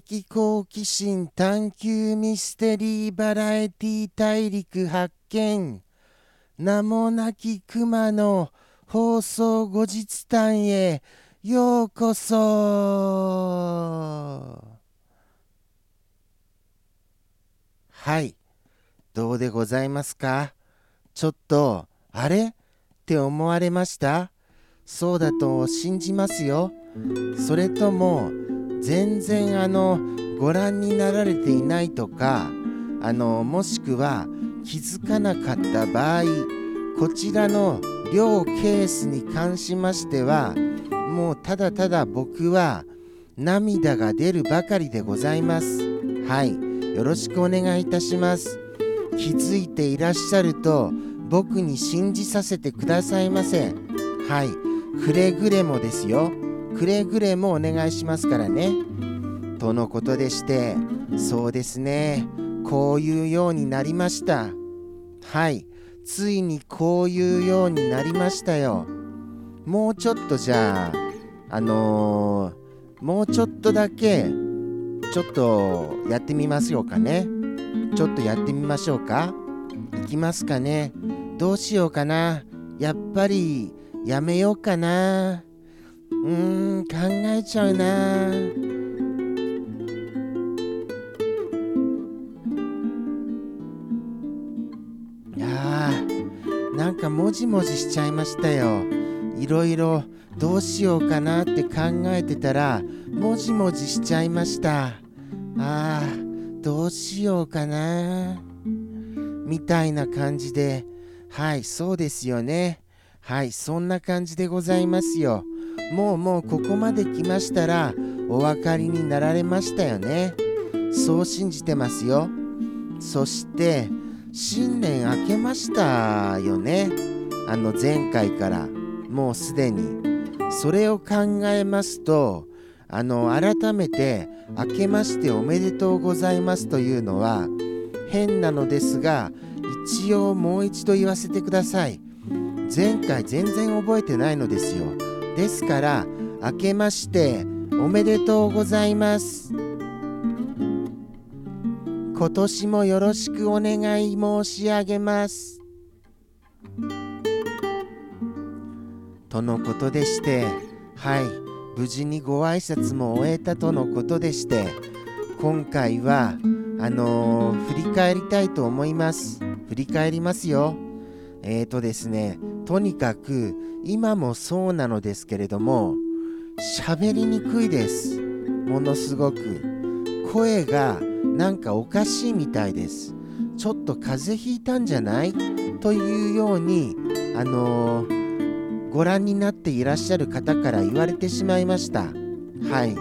的好奇心探求ミステリーバラエティ大陸発見。名もなき熊の放送後日談へようこそ。はい。どうでございますか？ちょっとあれ？って思われました？そうだと信じますよ。それとも全然あのご覧になられていないとかあのもしくは気づかなかった場合こちらの両ケースに関しましてはもうただただ僕は涙が出るばかりでございます。はい。よろしくお願いいたします。気づいていらっしゃると僕に信じさせてくださいませ。はい。くれぐれもですよ。くれぐれもお願いしますからね。とのことでしてそうですね。こういうようになりました。はい。ついにこういうようになりましたよ。もうちょっとじゃああのー、もうちょっとだけちょっとやってみますよかね。ちょっとやってみましょうか。いきますかね。どうしようかな。やっぱりやめようかな。うん考えちゃうな。いやーなんかもじもじしちゃいましたよ。いろいろどうしようかなって考えてたらもじもじしちゃいました。あーどうしようかな。みたいな感じで。はいそうですよね。はいそんな感じでございますよ。もうもうここまで来ましたらお分かりになられましたよね。そう信じてますよ。そして新年明けましたよね。あの前回からもうすでに。それを考えますとあの改めて「明けましておめでとうございます」というのは変なのですが一応もう一度言わせてください。前回全然覚えてないのですよ。ですから明けましておめでとうございます。今年もよろしくお願い申し上げます。とのことでしてはい無事にご挨拶も終えたとのことでして今回はあのー、振り返りたいと思います。振り返りますよ。えーとですねとにかく今もそうなのですけれども喋りにくいです。ものすごく。声がなんかおかしいみたいです。ちょっと風邪ひいたんじゃない？というようにあのー、ご覧になっていらっしゃる方から言われてしまいました。はい。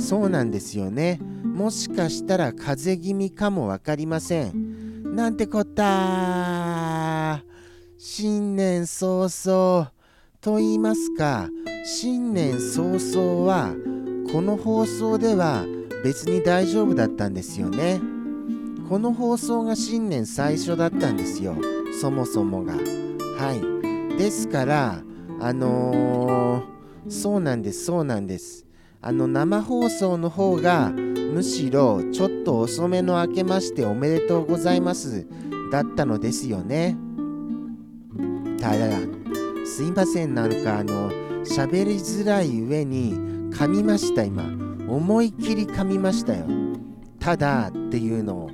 そうなんですよね。もしかしたら風邪気味かも分かりません。なんてこった新年早々と言いますか新年早々はこの放送では別に大丈夫だったんですよね。この放送が新年最初だったんですよ。そもそもが。はい。ですからあのー、そうなんですそうなんです。あの生放送の方がむしろちょっと遅めの明けましておめでとうございますだったのですよね。ただすいませんなんかあの喋りづらい上に噛みました今。思いっきり噛みましたよ。ただっていうのを。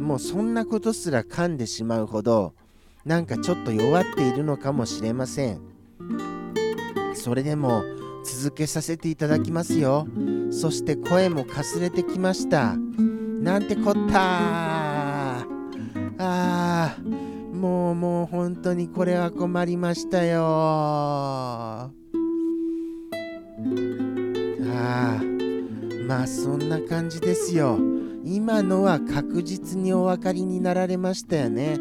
もうそんなことすら噛んでしまうほどなんかちょっと弱っているのかもしれません。それでも続けさせていただきますよ。そして声もかすれてきました。なんてこったあー。もうもう本当にこれは困りましたよ。ああまあそんな感じですよ。今のは確実にお分かりになられましたよね。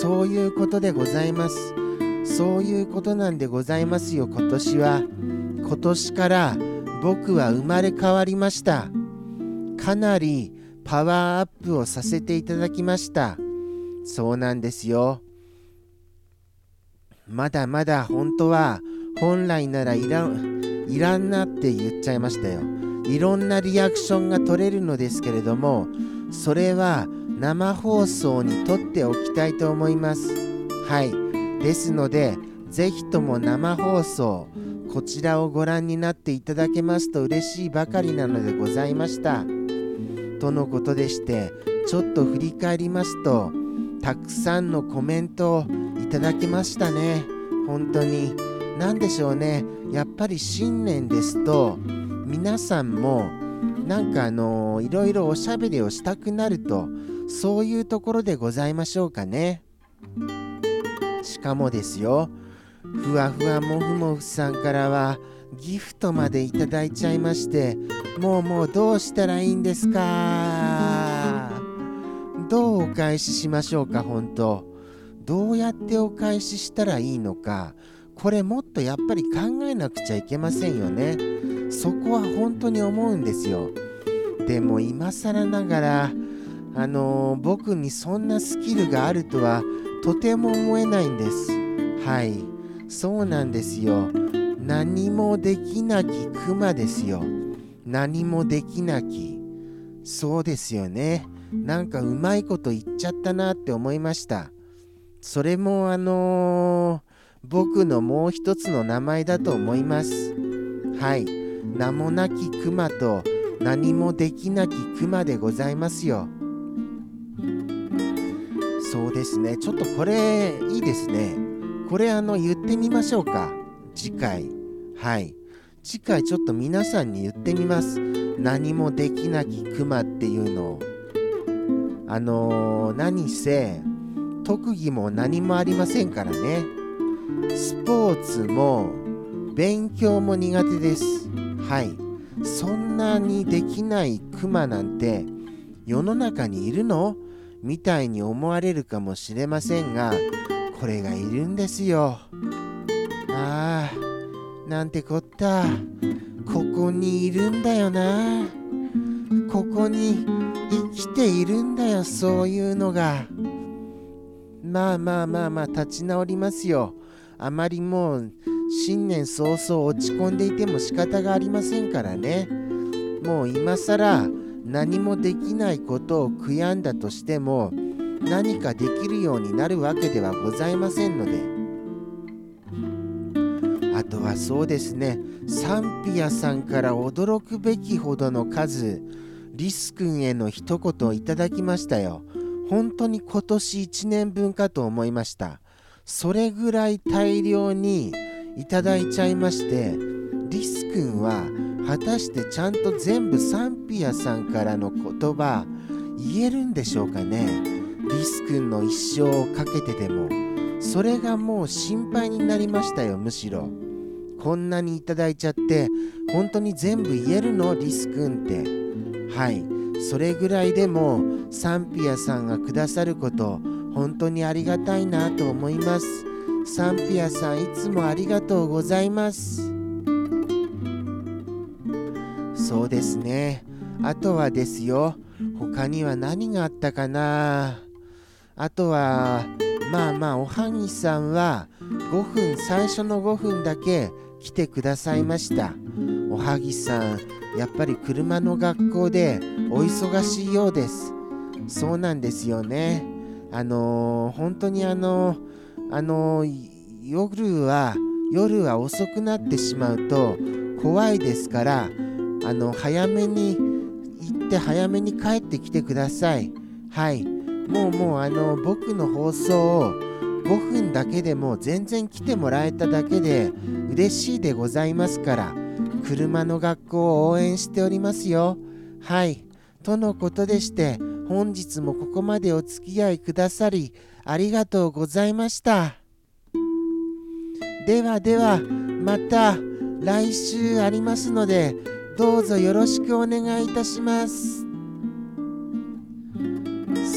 そういうことでございます。そういうことなんでございますよ今年は。今年から僕は生まれ変わりました。かなりパワーアップをさせていただきました。そうなんですよ。まだまだ本当は本来ならいらん、いらんなって言っちゃいましたよ。いろんなリアクションが取れるのですけれどもそれは生放送にとっておきたいと思いますはいですのでぜひとも生放送こちらをご覧になっていただけますと嬉しいばかりなのでございましたとのことでしてちょっと振り返りますとたくさんのコメントをいただきましたね。本当に。何でしょうね。やっぱり新年ですと皆さんもなんかあのいろいろおしゃべりをしたくなるとそういうところでございましょうかね。しかもですよふわふわもふもふさんからはギフトまでいただいちゃいましてもうもうどうしたらいいんですか？どうお返ししましょうか本当。どうやってお返ししたらいいのか。これもっとやっぱり考えなくちゃいけませんよね。そこは本当に思うんですよ。でも今更ながらあのー、僕にそんなスキルがあるとはとても思えないんです。はい。そうなんですよ。何もできなきクマですよ。何もできなき。そうですよね。なんかうまいこと言っちゃったなって思いましたそれもあのー僕のもう一つの名前だと思います。はい、名もなき熊と何もできなき熊でございますよ。そうですね、ちょっとこれいいですね。これあの言ってみましょうか。次回。はい。次回ちょっと皆さんに言ってみます。何もできなき熊っていうのを。あのー、何せ特技も何もありませんからね。スポーツも勉強も苦手です。はい。そんなにできないクマなんて世の中にいるの？みたいに思われるかもしれませんが、これがいるんですよ。ああ、なんてこった。ここにいるんだよな。ここに生きているんだよ、そういうのが。まあまあまあまあ、立ち直りますよ。あまりもう新年早々落ち込んでいても仕方がありませんからねもう今更何もできないことを悔やんだとしても何かできるようになるわけではございませんのであとはそうですねサンピアさんから驚くべきほどの数リス君への一言をいただきましたよ。本当に今年1年分かと思いました。それぐらい大量にいただいちゃいましてリス君は果たしてちゃんと全部サンピアさんからの言葉言えるんでしょうかね。リス君の一生をかけてでも。それがもう心配になりましたよむしろ。こんなにいただいちゃって本当に全部言えるの？リス君って。はいそれぐらいでもサンピアさんがくださること本当にありがたいなと思います。サンピアさんいつもありがとうございます。そうですね。あとはですよ。他には何があったかな。あとは、まあまあ、おはぎさんは5分、最初の5分だけ来てくださいました。おはぎさん、やっぱり車の学校でお忙しいようです。そうなんですよね。あのー、本当にあのー、あのー、夜は夜は遅くなってしまうと怖いですからあの早めに行って早めに帰ってきてくださいはいもうもうあの僕の放送を5分だけでも全然来てもらえただけで嬉しいでございますから車の学校を応援しておりますよはいとのことでして本日もここまでお付き合いくださりありがとうございました。ではではまた来週ありますのでどうぞよろしくお願いいたします。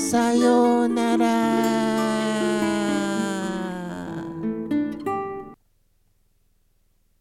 さようなら。